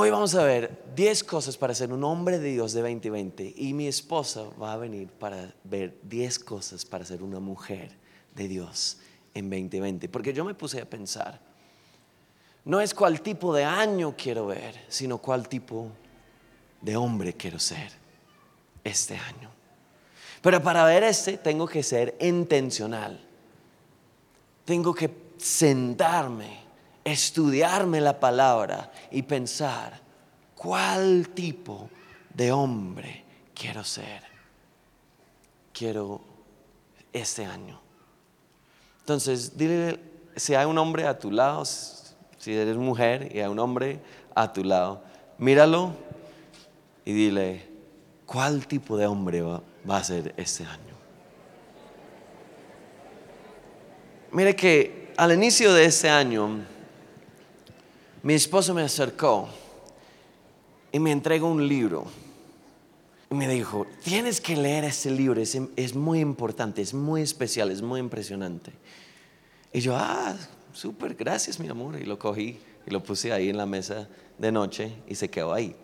Hoy vamos a ver 10 cosas para ser un hombre de Dios de 2020 y mi esposa va a venir para ver 10 cosas para ser una mujer de Dios en 2020. Porque yo me puse a pensar, no es cuál tipo de año quiero ver, sino cuál tipo de hombre quiero ser este año. Pero para ver este tengo que ser intencional. Tengo que sentarme, estudiarme la palabra y pensar cuál tipo de hombre quiero ser. Quiero este año. Entonces, dile si hay un hombre a tu lado, si eres mujer y hay un hombre a tu lado, míralo y dile, ¿cuál tipo de hombre va, a ser este año? Mire que al inicio de este año, mi esposo me acercó y me entregó un libro. Y me dijo, tienes que leer este libro, es, es muy importante, es muy especial, es muy impresionante. Y yo, ah, súper, gracias mi amor. Y lo cogí y lo puse ahí en la mesa de noche y se quedó ahí.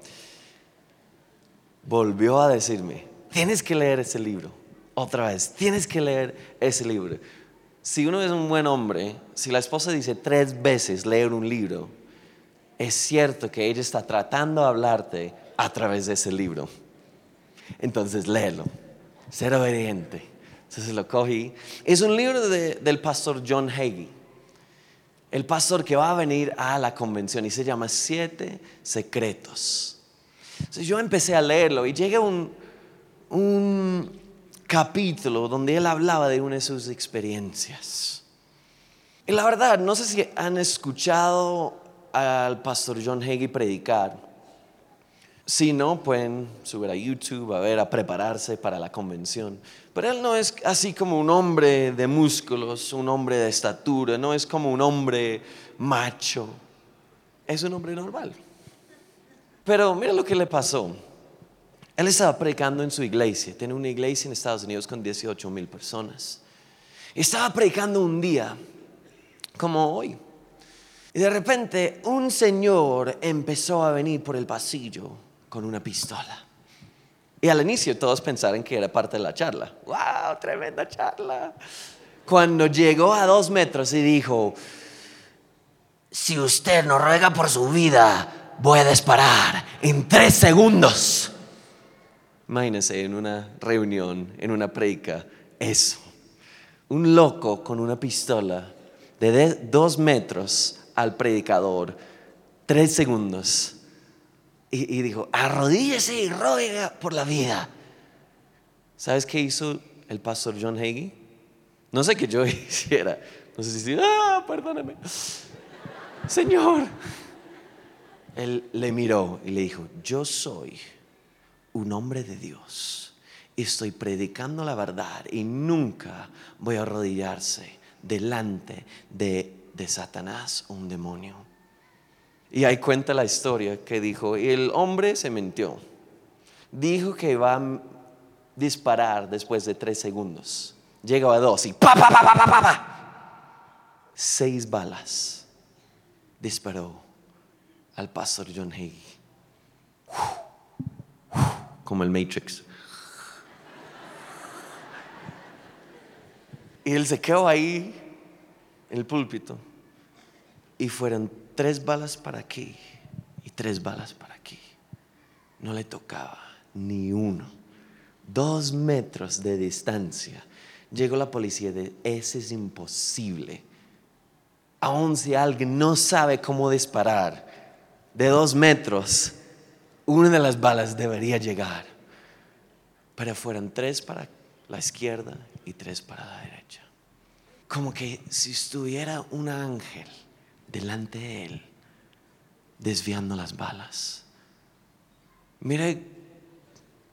Volvió a decirme, tienes que leer ese libro. Otra vez, tienes que leer ese libro. Si uno es un buen hombre, si la esposa dice tres veces leer un libro, es cierto que ella está tratando de hablarte a través de ese libro. Entonces léelo, ser obediente. Entonces lo cogí. Es un libro del pastor John Hagee el pastor que va a venir a la convención y se llama Siete Secretos. Entonces yo empecé a leerlo y llegué a un, un capítulo donde él hablaba de una de sus experiencias. Y la verdad, no sé si han escuchado al pastor John Hagee predicar. Si no, pueden subir a YouTube a ver, a prepararse para la convención. Pero él no es así como un hombre de músculos, un hombre de estatura, no es como un hombre macho. Es un hombre normal. Pero mira lo que le pasó. Él estaba predicando en su iglesia. Tiene una iglesia en Estados Unidos con 18 mil personas. Estaba predicando un día, como hoy. Y de repente un señor empezó a venir por el pasillo con una pistola. Y al inicio todos pensaron que era parte de la charla. ¡Wow! Tremenda charla. Cuando llegó a dos metros y dijo, si usted no ruega por su vida, voy a disparar en tres segundos. Imagínense en una reunión, en una predica, eso. Un loco con una pistola de dos metros al predicador, tres segundos y, dijo, arrodíllese y ruega por la vida. ¿Sabes qué hizo el pastor John Hagee? No sé qué yo hiciera. No sé si, ah, perdóname. Señor. Él le miró y le dijo, yo soy un hombre de Dios. Estoy predicando la verdad y nunca voy a arrodillarse delante de, de Satanás un demonio. Y ahí cuenta la historia que dijo, el hombre se mintió. Dijo que iba a disparar después de tres segundos. Llegó a dos y pa, pa, pa, pa, pa, pa, Seis balas disparó al pastor John Hagee. Como el Matrix. Y él se quedó ahí en el púlpito. Y fueron tres balas para aquí y tres balas para aquí. No le tocaba ni uno. Dos metros de distancia. Llegó la policía de, ese es imposible. Aun si alguien no sabe cómo disparar de dos metros, una de las balas debería llegar. Pero fueron tres para la izquierda y tres para la derecha. Como que si estuviera un ángel delante de él, desviando las balas. Mire,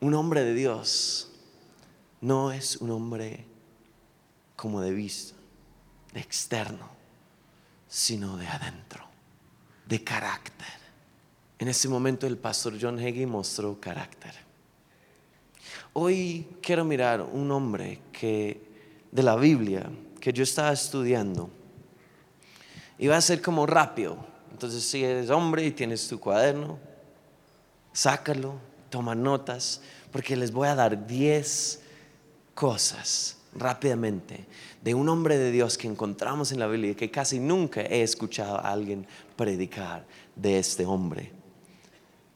un hombre de Dios no es un hombre como de vista, de externo, sino de adentro, de carácter. En ese momento el pastor John Hagee mostró carácter. Hoy quiero mirar un hombre que de la Biblia que yo estaba estudiando va a ser como rápido. Entonces, si eres hombre y tienes tu cuaderno, Sácalo, toma notas, porque les voy a dar 10 cosas rápidamente de un hombre de Dios que encontramos en la Biblia que casi nunca he escuchado a alguien predicar de este hombre.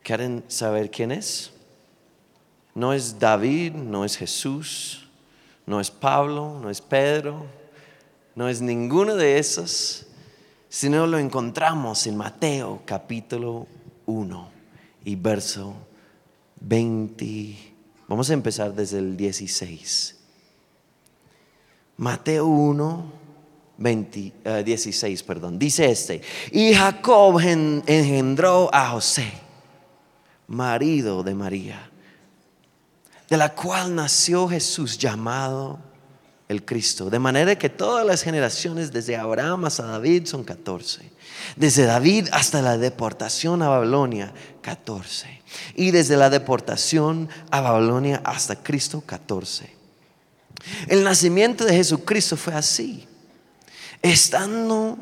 ¿Quieren saber quién es? No es David, no es Jesús, no es Pablo, no es Pedro, no es ninguno de esos, sino lo encontramos en Mateo capítulo 1 y verso 20. Vamos a empezar desde el 16. Mateo 1, 16, perdón. Dice este, y Jacob engendró a José, marido de María, de la cual nació Jesús llamado el Cristo. De manera que todas las generaciones desde Abraham hasta David son 14. Desde David hasta la deportación a Babilonia, 14. Y desde la deportación a Babilonia hasta Cristo, 14. El nacimiento de Jesucristo fue así. Estando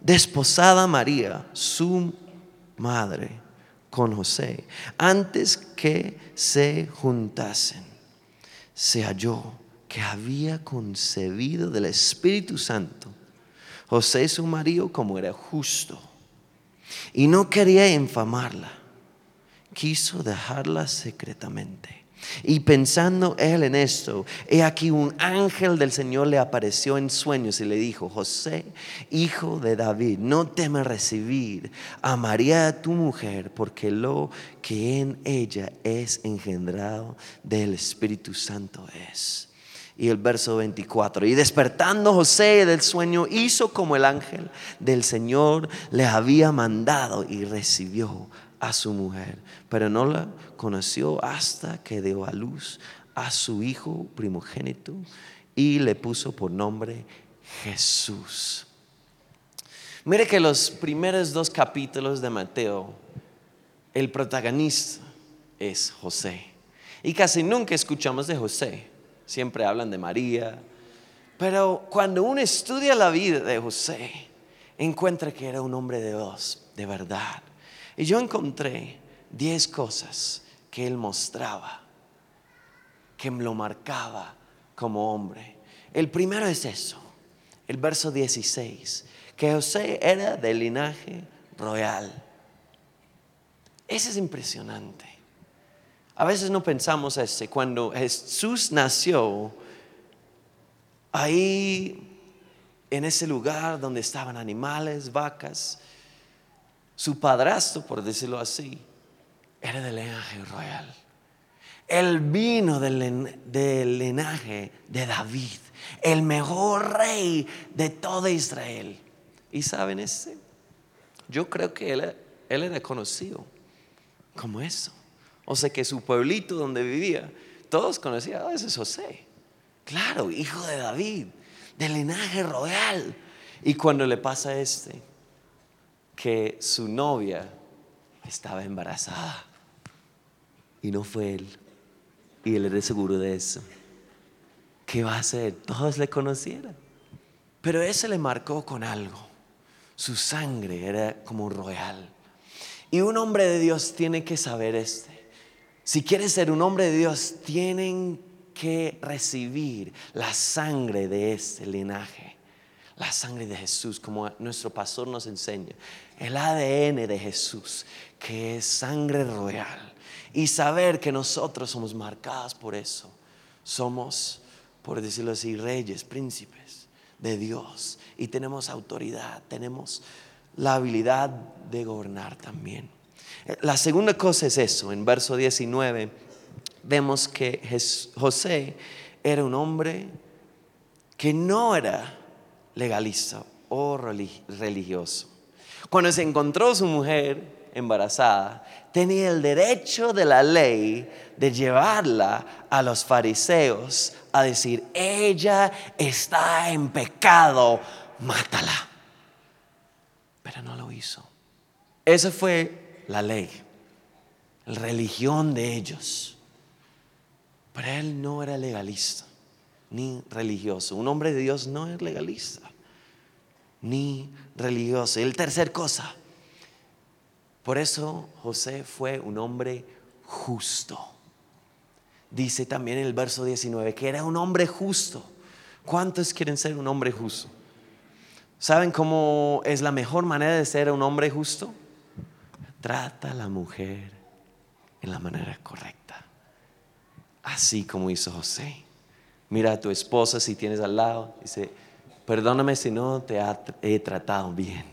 desposada María, su madre, con José, antes que se juntasen, se halló que había concebido del Espíritu Santo. José su marido como era justo y no quería infamarla, quiso dejarla secretamente. Y pensando él en esto, he aquí un ángel del Señor le apareció en sueños y le dijo, José, hijo de David, no temas recibir a María tu mujer, porque lo que en ella es engendrado del Espíritu Santo es. Y el verso 24, y despertando José del sueño, hizo como el ángel del Señor le había mandado y recibió a su mujer, pero no la conoció hasta que dio a luz a su hijo primogénito y le puso por nombre Jesús. Mire que los primeros dos capítulos de Mateo, el protagonista es José. Y casi nunca escuchamos de José, siempre hablan de María. Pero cuando uno estudia la vida de José, encuentra que era un hombre de Dios, de verdad y yo encontré 10 cosas que él mostraba, que lo marcaba como hombre. El primero es eso, el verso 16, que José era del linaje royal. Ese es impresionante. A veces no pensamos ese. Cuando Jesús nació, ahí en ese lugar donde estaban animales, vacas, su padrastro, por decirlo así, era del linaje royal. Él vino del, linaje de David, el mejor rey de todo Israel. ¿Y saben ese? Yo creo que él, él era conocido como eso. O sea que su pueblito donde vivía, todos conocían, oh, ese es José. Claro, hijo de David, del linaje royal. Y cuando le pasa a este, que su novia estaba embarazada y no fue él. Y él era seguro de eso. ¿Qué va a hacer? Todos le conocieran. Pero ese le marcó con algo. Su sangre era como royal. Y un hombre de Dios tiene que saber este. Si quieres ser un hombre de Dios, tienen que recibir la sangre de este linaje la sangre de Jesús, como nuestro pastor nos enseña, el ADN de Jesús, que es sangre royal, y saber que nosotros somos marcados por eso. Somos, por decirlo así, reyes, príncipes de Dios, y tenemos autoridad, tenemos la habilidad de gobernar también. La segunda cosa es eso, en verso 19 vemos que José era un hombre que no era legalista o religioso. Cuando se encontró su mujer embarazada, tenía el derecho de la ley de llevarla a los fariseos a decir, ella está en pecado, mátala. Pero no lo hizo. Esa fue la ley, la religión de ellos. Pero él no era legalista ni religioso. Un hombre de Dios no es legalista ni religioso. Y el tercer cosa, Por eso José fue un hombre justo. Dice también en el verso 19 que era un hombre justo. ¿Cuántos quieren ser un hombre justo? ¿Saben cómo es la mejor manera de ser un hombre justo? Trata a la mujer en la manera correcta. Así como hizo José. Mira a tu esposa si tienes al lado. Dice, perdóname si no te he tratado bien.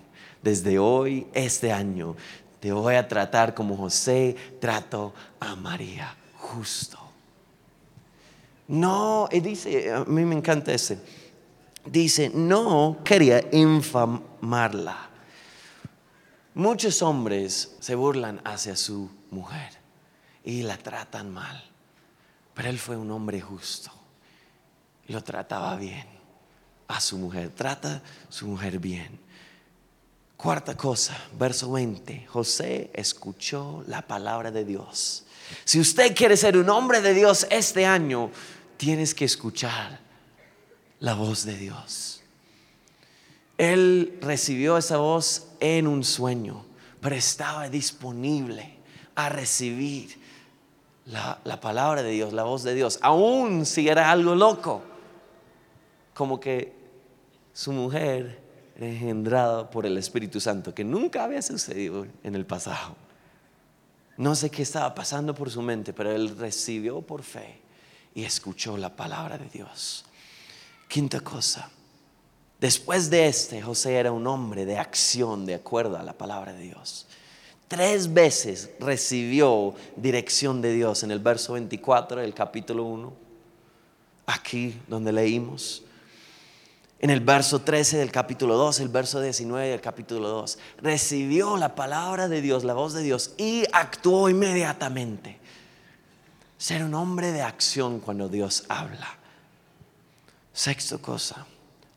Desde hoy, este año, te voy a tratar como José trato a María. Justo. No, y dice, a mí me encanta ese. Dice, no quería infamarla. Muchos hombres se burlan hacia su mujer y la tratan mal. Pero él fue un hombre justo. Lo trataba bien a su mujer. Trata a su mujer bien. Cuarta cosa, verso 20. José escuchó la palabra de Dios. Si usted quiere ser un hombre de Dios este año, tienes que escuchar la voz de Dios. Él recibió esa voz en un sueño, pero estaba disponible a recibir la, palabra de Dios, la voz de Dios, aun si era algo loco, como que su mujer engendrada por el Espíritu Santo, que nunca había sucedido en el pasado. No sé qué estaba pasando por su mente, pero él recibió por fe y escuchó la palabra de Dios. Quinta cosa, después de este, José era un hombre de acción de acuerdo a la palabra de Dios. Tres veces recibió dirección de Dios en el verso 24 del capítulo 1, aquí donde leímos. En el verso 13 del capítulo 2, el verso 19 del capítulo 2, recibió la palabra de Dios, la voz de Dios y actuó inmediatamente. Ser un hombre de acción cuando Dios habla. Sexto cosa,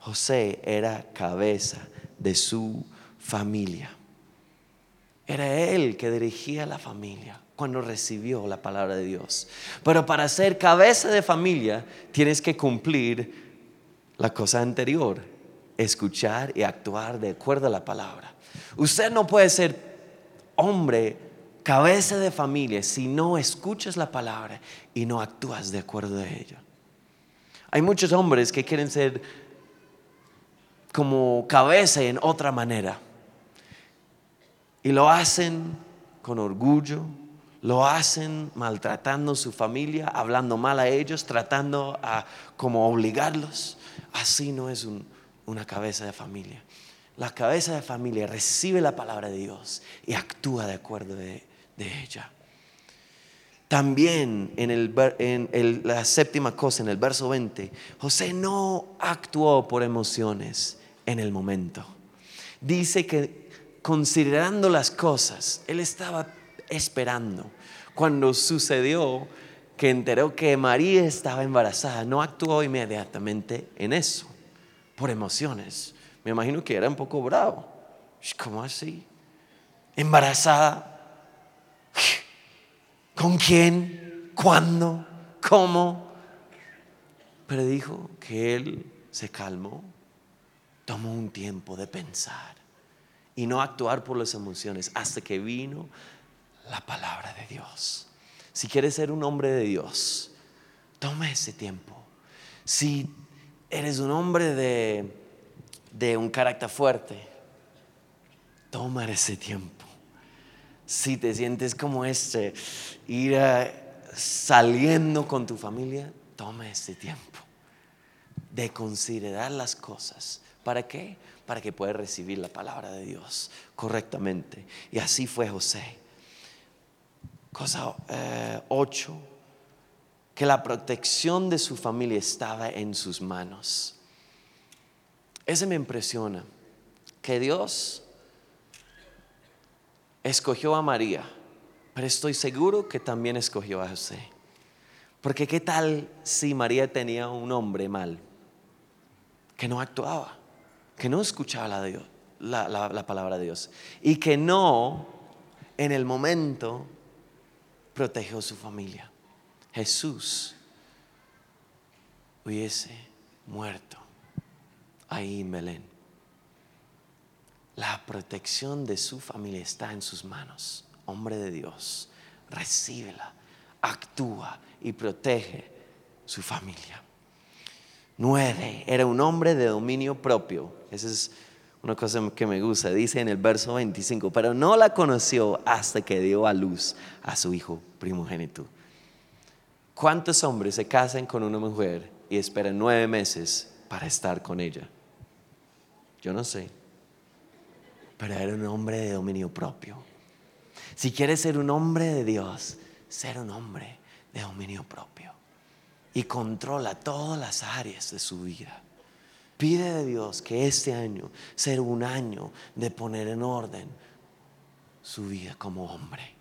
José era cabeza de su familia. Era él que dirigía la familia cuando recibió la palabra de Dios. Pero para ser cabeza de familia tienes que cumplir la cosa anterior, escuchar y actuar de acuerdo a la palabra. Usted no puede ser hombre, cabeza de familia, si no escuchas la palabra y no actúas de acuerdo a ella. Hay muchos hombres que quieren ser como cabeza en otra manera. Y lo hacen con orgullo, lo hacen maltratando a su familia, hablando mal a ellos, tratando a como obligarlos. Así no es una cabeza de familia. La cabeza de familia recibe la palabra de Dios y actúa de acuerdo de, ella. También en, el, la séptima cosa, en el verso 20, José no actuó por emociones en el momento. Dice que considerando las cosas. Él estaba esperando. Cuando sucedió que enteró que María estaba embarazada, no actuó inmediatamente en eso, por emociones. Me imagino que era un poco bravo. ¿Cómo así? ¿Embarazada? ¿Con quién? ¿Cuándo? ¿Cómo? Pero dijo que él se calmó, tomó un tiempo de pensar y no actuar por las emociones hasta que vino la palabra de Dios. Si quieres ser un hombre de Dios, toma ese tiempo. Si eres un hombre de, de un carácter fuerte, toma ese tiempo. Si te sientes como este, ir saliendo con tu familia, toma ese tiempo de considerar las cosas. ¿Para qué? para que pueda recibir la palabra de Dios correctamente. Y así fue José. Cosa 8, eh, que la protección de su familia estaba en sus manos. Ese me impresiona, que Dios escogió a María, pero estoy seguro que también escogió a José. Porque qué tal si María tenía un hombre mal, que no actuaba que no escuchaba la, palabra de Dios y que no en el momento protegió su familia. Jesús hubiese muerto ahí en Belén. La protección de su familia está en sus manos. Hombre de Dios, recíbela, actúa y protege su familia. Nueve, era un hombre de dominio propio. Esa es una cosa que me gusta. Dice en el verso 25, pero no la conoció hasta que dio a luz a su hijo primogénito. ¿Cuántos hombres se casan con una mujer y esperan nueve meses para estar con ella? Yo no sé. Pero era un hombre de dominio propio. Si quieres ser un hombre de Dios, ser un hombre de dominio propio. Y controla todas las áreas de su vida. Pide de Dios que este año sea un año de poner en orden su vida como hombre.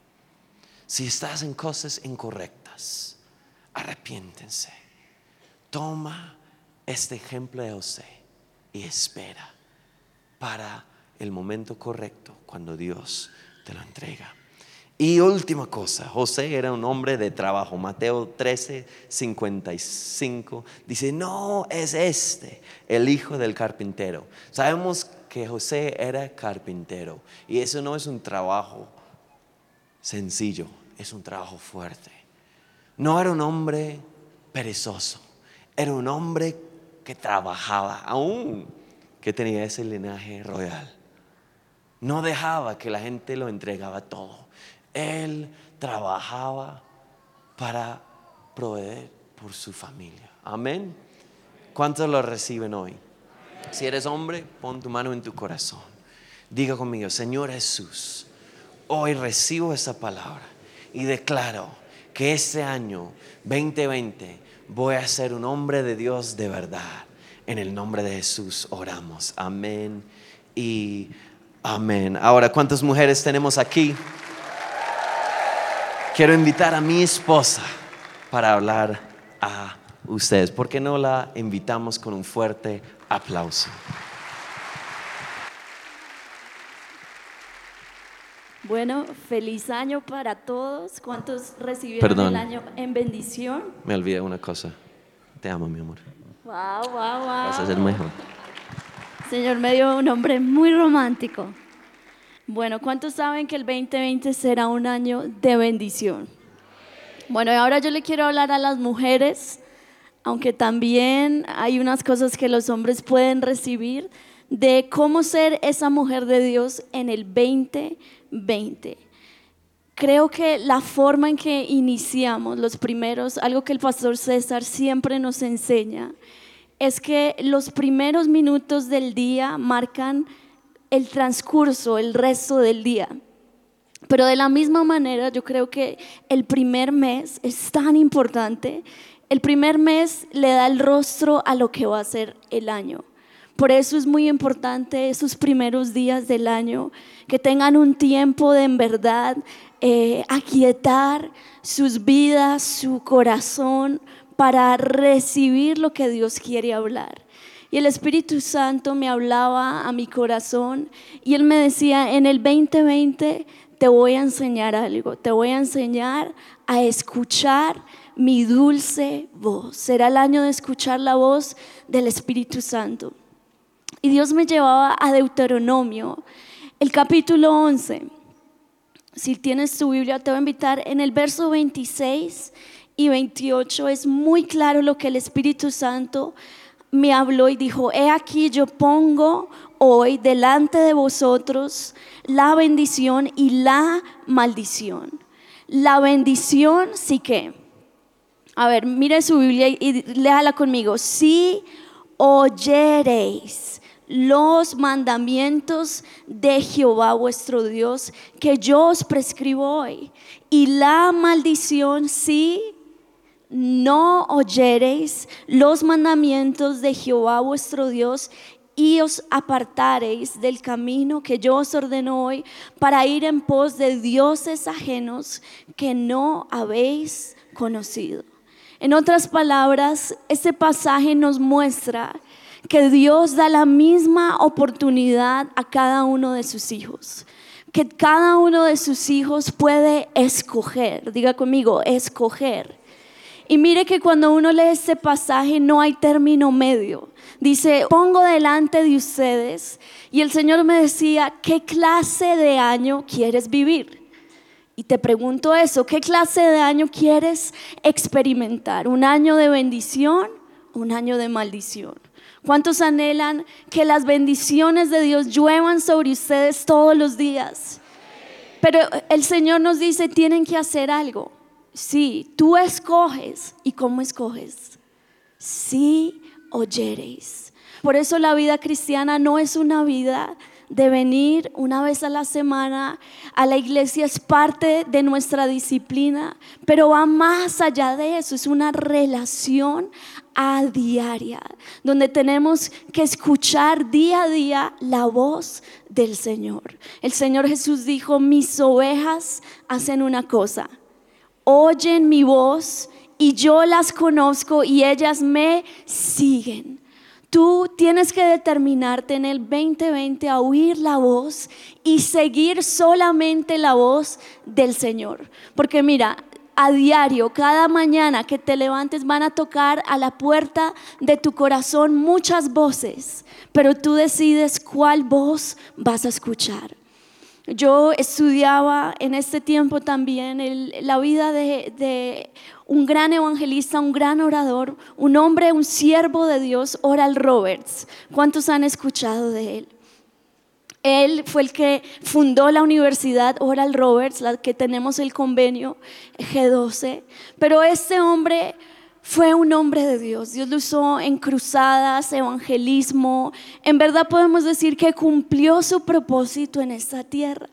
Si estás en cosas incorrectas, arrepiéntense. Toma este ejemplo de José y espera para el momento correcto cuando Dios te lo entrega. Y última cosa, José era un hombre de trabajo. Mateo 13, 55 dice, no es este el hijo del carpintero. Sabemos que José era carpintero y eso no es un trabajo sencillo, es un trabajo fuerte. No era un hombre perezoso, era un hombre que trabajaba, aún que tenía ese linaje royal. No dejaba que la gente lo entregaba todo. Él trabajaba para proveer por su familia. Amén. ¿Cuántos lo reciben hoy? Si eres hombre, pon tu mano en tu corazón. Diga conmigo, Señor Jesús, hoy recibo esa palabra y declaro que este año 2020 voy a ser un hombre de Dios de verdad. En el nombre de Jesús oramos. Amén y amén. Ahora, ¿cuántas mujeres tenemos aquí? Quiero invitar a mi esposa para hablar a ustedes. ¿Por qué no la invitamos con un fuerte aplauso? Bueno, feliz año para todos. ¿Cuántos recibieron el año en bendición? Me olvidé una cosa. Te amo, mi amor. Wow, wow, wow. Vas a ser mejor. Señor me dio un hombre muy romántico. Bueno, ¿cuántos saben que el 2020 será un año de bendición? Bueno, y ahora yo le quiero hablar a las mujeres, aunque también hay unas cosas que los hombres pueden recibir, de cómo ser esa mujer de Dios en el 2020. Creo que la forma en que iniciamos los primeros, algo que el pastor César siempre nos enseña, es que los primeros minutos del día marcan el transcurso, el resto del día. Pero de la misma manera yo creo que el primer mes es tan importante. El primer mes le da el rostro a lo que va a ser el año. Por eso es muy importante esos primeros días del año, que tengan un tiempo de en verdad eh, aquietar sus vidas, su corazón, para recibir lo que Dios quiere hablar. Y el Espíritu Santo me hablaba a mi corazón y él me decía, en el 2020 te voy a enseñar algo, te voy a enseñar a escuchar mi dulce voz. Será el año de escuchar la voz del Espíritu Santo. Y Dios me llevaba a Deuteronomio, el capítulo 11. Si tienes tu Biblia, te voy a invitar en el verso 26 y 28. Es muy claro lo que el Espíritu Santo me habló y dijo, he aquí yo pongo hoy delante de vosotros la bendición y la maldición. La bendición sí que, a ver, mire su Biblia y léala conmigo, si oyereis los mandamientos de Jehová vuestro Dios que yo os prescribo hoy. Y la maldición si no oyereis los mandamientos de Jehová vuestro Dios y os apartareis del camino que yo os ordeno hoy para ir en pos de dioses ajenos que no habéis conocido. En otras palabras, este pasaje nos muestra que Dios da la misma oportunidad a cada uno de sus hijos, que cada uno de sus hijos puede escoger, diga conmigo, escoger Y mire que cuando uno lee este pasaje no hay término medio. Dice, pongo delante de ustedes. Y el Señor me decía, ¿qué clase de año quieres vivir? Y te pregunto eso, ¿qué clase de año quieres experimentar? ¿Un año de bendición? ¿Un año de maldición? ¿Cuántos anhelan que las bendiciones de Dios lluevan sobre ustedes todos los días? Pero el Señor nos dice, tienen que hacer algo. Sí, tú escoges. ¿Y cómo escoges? Sí oyereis. Por eso la vida cristiana no es una vida de venir una vez a la semana a la iglesia es parte de nuestra disciplina, pero va más allá de eso, es una relación a diaria, donde tenemos que escuchar día a día la voz del Señor. El Señor Jesús dijo, mis ovejas hacen una cosa, oyen mi voz y yo las conozco y ellas me siguen. Tú tienes que determinarte en el 2020 a oír la voz y seguir solamente la voz del Señor. Porque mira, a diario, cada mañana que te levantes van a tocar a la puerta de tu corazón muchas voces, pero tú decides cuál voz vas a escuchar. Yo estudiaba en este tiempo también la vida de, un gran evangelista, un gran orador, un hombre, un siervo de Dios, Oral Roberts. ¿Cuántos han escuchado de él? Él fue el que fundó la universidad Oral Roberts, la que tenemos el convenio G12. Pero este hombre fue un hombre de Dios. Dios lo usó en cruzadas, evangelismo. En verdad podemos decir que cumplió su propósito en esta tierra.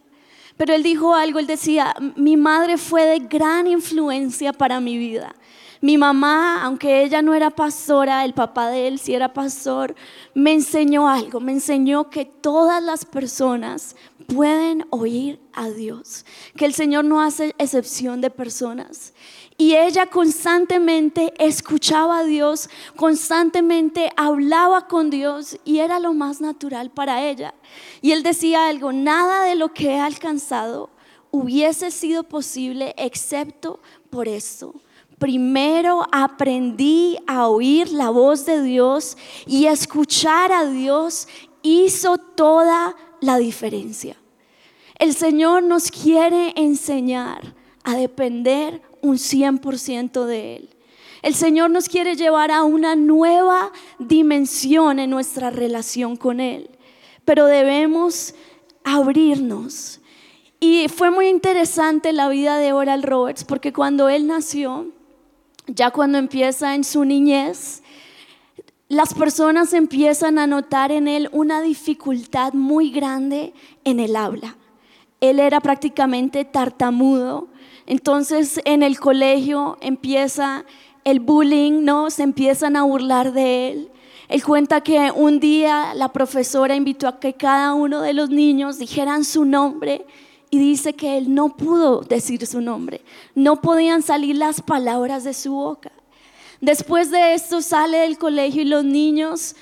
Pero él dijo algo, él decía, mi madre fue de gran influencia para mi vida. Mi mamá, aunque ella no era pastora, el papá de él sí era pastor, me enseñó algo, me enseñó que todas las personas pueden oír a Dios, que el Señor no hace excepción de personas. Y ella constantemente escuchaba a Dios, constantemente hablaba con Dios y era lo más natural para ella. Y él decía algo, nada de lo que he alcanzado hubiese sido posible excepto por esto. Primero aprendí a oír la voz de Dios y escuchar a Dios hizo toda la diferencia. El Señor nos quiere enseñar a depender un 100% de Él. El Señor nos quiere llevar a una nueva dimensión en nuestra relación con Él, pero debemos abrirnos. Y fue muy interesante la vida de Oral Roberts, porque cuando él nació, ya cuando empieza en su niñez, las personas empiezan a notar en él una dificultad muy grande en el habla. Él era prácticamente tartamudo, entonces en el colegio empieza el bullying, ¿no? Se empiezan a burlar de él. Él cuenta que un día la profesora invitó a que cada uno de los niños dijeran su nombre y dice que él no pudo decir su nombre. No podían salir las palabras de su boca. Después de esto sale del colegio y los niños,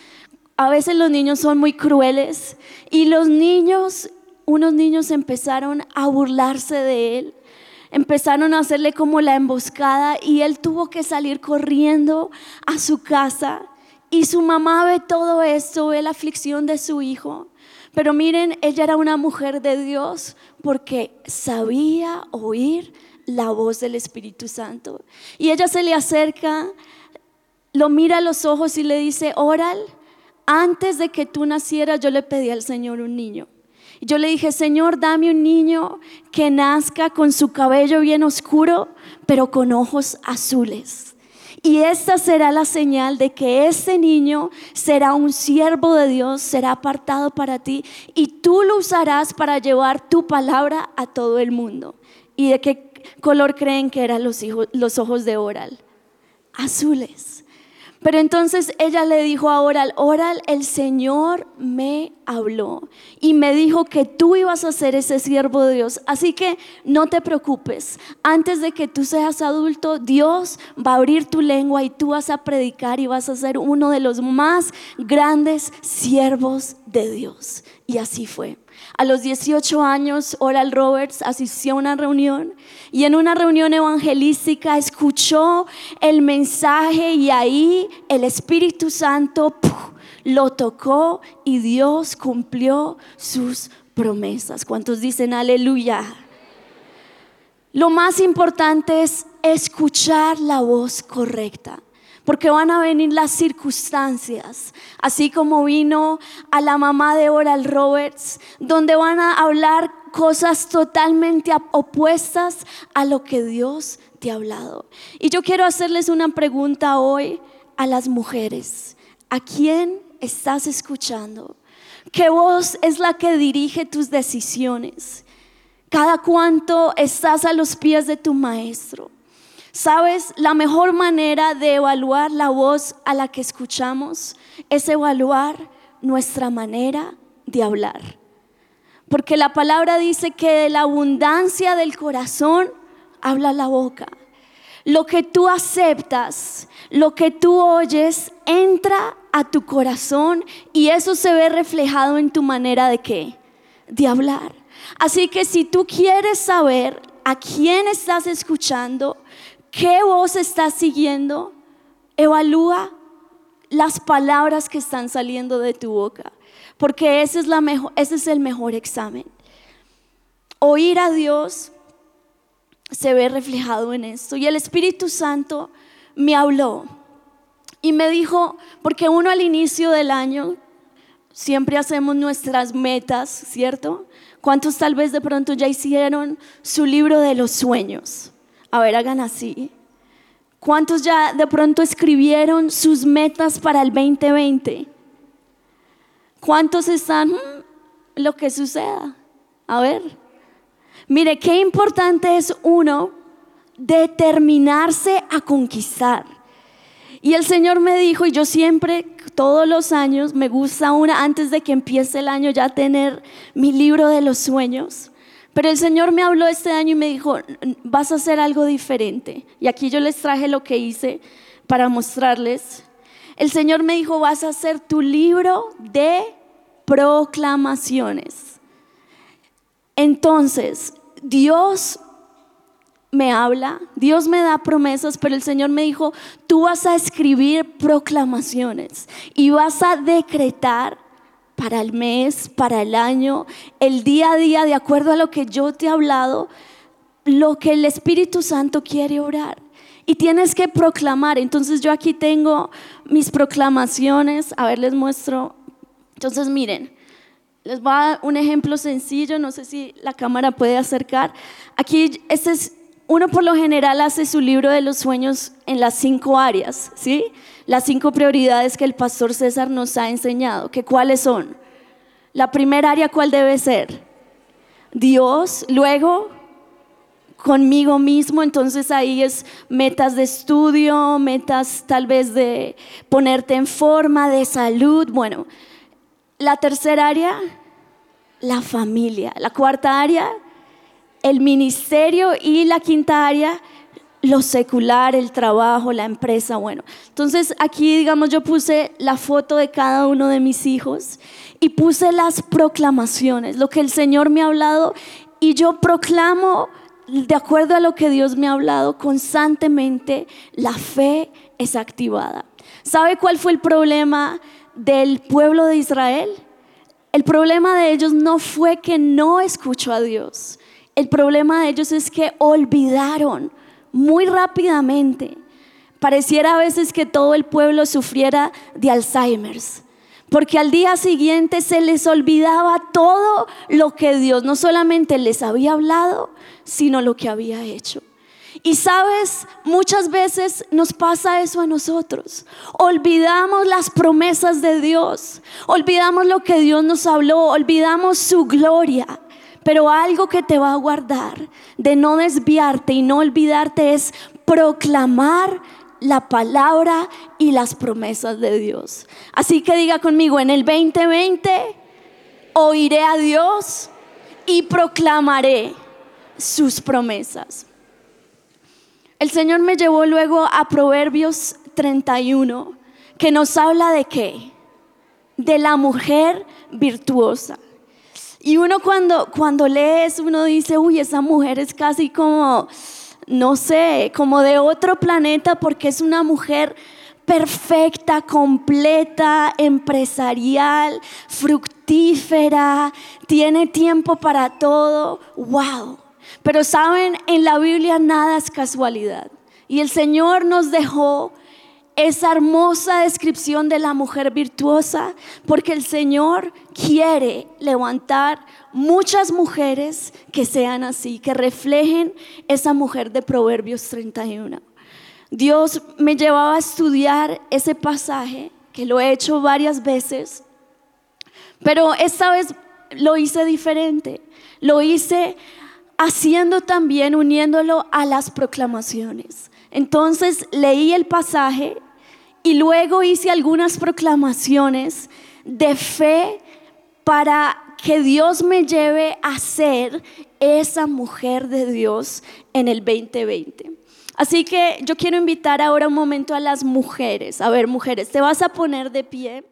a veces los niños son muy crueles y los niños, unos niños empezaron a burlarse de él empezaron a hacerle como la emboscada y él tuvo que salir corriendo a su casa. Y su mamá ve todo esto, ve la aflicción de su hijo. Pero miren, ella era una mujer de Dios porque sabía oír la voz del Espíritu Santo. Y ella se le acerca, lo mira a los ojos y le dice, Oral, antes de que tú nacieras yo le pedí al Señor un niño. Yo le dije, Señor, dame un niño que nazca con su cabello bien oscuro, pero con ojos azules. Y esta será la señal de que ese niño será un siervo de Dios, será apartado para ti y tú lo usarás para llevar tu palabra a todo el mundo. ¿Y de qué color creen que eran los, los ojos de Oral? Azules. Pero entonces ella le dijo a Oral, Oral, el Señor me habló y me dijo que tú ibas a ser ese siervo de Dios. Así que no te preocupes, antes de que tú seas adulto, Dios va a abrir tu lengua y tú vas a predicar y vas a ser uno de los más grandes siervos de Dios. Y así fue. A los 18 años, Oral Roberts asistió a una reunión y en una reunión evangelística escuchó el mensaje y ahí el Espíritu Santo lo tocó y Dios cumplió sus promesas. ¿Cuántos dicen aleluya? Lo más importante es escuchar la voz correcta porque van a venir las circunstancias, así como vino a la mamá de Oral Roberts, donde van a hablar cosas totalmente opuestas a lo que Dios te ha hablado. Y yo quiero hacerles una pregunta hoy a las mujeres. ¿A quién estás escuchando? ¿Qué voz es la que dirige tus decisiones? Cada cuanto estás a los pies de tu maestro. Sabes, la mejor manera de evaluar la voz a la que escuchamos es evaluar nuestra manera de hablar. Porque la palabra dice que de la abundancia del corazón habla la boca. Lo que tú aceptas, lo que tú oyes, entra a tu corazón y eso se ve reflejado en tu manera de qué? De hablar. Así que si tú quieres saber a quién estás escuchando, ¿Qué voz estás siguiendo? Evalúa las palabras que están saliendo de tu boca, porque ese es, el mejor examen. Oír a Dios se ve reflejado en esto. Y el Espíritu Santo me habló y me dijo, porque uno al inicio del año siempre hacemos nuestras metas, ¿cierto? ¿Cuántos tal vez de pronto ya hicieron su libro de los sueños? A ver, hagan así. ¿Cuántos ya de pronto escribieron sus metas para el 2020? ¿Cuántos están? Mm, lo que suceda. A ver. Mire, qué importante es uno determinarse a conquistar. Y el Señor me dijo, y yo siempre, todos los años, me gusta una, antes de que empiece el año, ya tener mi libro de los sueños. Pero el Señor me habló este año y me dijo, vas a hacer algo diferente. Y aquí yo les traje lo que hice para mostrarles. El Señor me dijo, vas a hacer tu libro de proclamaciones. Entonces, Dios me habla, Dios me da promesas, pero el Señor me dijo, tú vas a escribir proclamaciones y vas a decretar para el mes, para el año, el día a día, de acuerdo a lo que yo te he hablado, lo que el Espíritu Santo quiere orar. Y tienes que proclamar. Entonces yo aquí tengo mis proclamaciones. A ver, les muestro. Entonces miren, les voy a dar un ejemplo sencillo. No sé si la cámara puede acercar. Aquí, este es uno por lo general hace su libro de los sueños en las cinco áreas, ¿sí? Las cinco prioridades que el pastor César nos ha enseñado, que cuáles son. La primera área, ¿cuál debe ser? Dios, luego conmigo mismo, entonces ahí es metas de estudio, metas tal vez de ponerte en forma, de salud, bueno. La tercera área, la familia. La cuarta área, el ministerio y la quinta área, lo secular, el trabajo, la empresa, bueno. Entonces aquí, digamos, yo puse la foto de cada uno de mis hijos y puse las proclamaciones, lo que el Señor me ha hablado y yo proclamo de acuerdo a lo que Dios me ha hablado constantemente, la fe es activada. ¿Sabe cuál fue el problema del pueblo de Israel? El problema de ellos no fue que no escuchó a Dios. El problema de ellos es que olvidaron muy rápidamente. Pareciera a veces que todo el pueblo sufriera de Alzheimer's, porque al día siguiente se les olvidaba todo lo que Dios no solamente les había hablado, sino lo que había hecho. Y sabes, muchas veces nos pasa eso a nosotros. Olvidamos las promesas de Dios, olvidamos lo que Dios nos habló, olvidamos su gloria. Pero algo que te va a guardar de no desviarte y no olvidarte es proclamar la palabra y las promesas de Dios. Así que diga conmigo, en el 2020 oiré a Dios y proclamaré sus promesas. El Señor me llevó luego a Proverbios 31, que nos habla de qué? De la mujer virtuosa. Y uno cuando, cuando lee eso, uno dice, uy, esa mujer es casi como, no sé, como de otro planeta porque es una mujer perfecta, completa, empresarial, fructífera, tiene tiempo para todo. ¡Wow! Pero saben, en la Biblia nada es casualidad. Y el Señor nos dejó esa hermosa descripción de la mujer virtuosa, porque el Señor quiere levantar muchas mujeres que sean así, que reflejen esa mujer de Proverbios 31. Dios me llevaba a estudiar ese pasaje, que lo he hecho varias veces, pero esta vez lo hice diferente. Lo hice haciendo también, uniéndolo a las proclamaciones. Entonces leí el pasaje y luego hice algunas proclamaciones de fe para que Dios me lleve a ser esa mujer de Dios en el 2020. Así que yo quiero invitar ahora un momento a las mujeres. A ver, mujeres, te vas a poner de pie.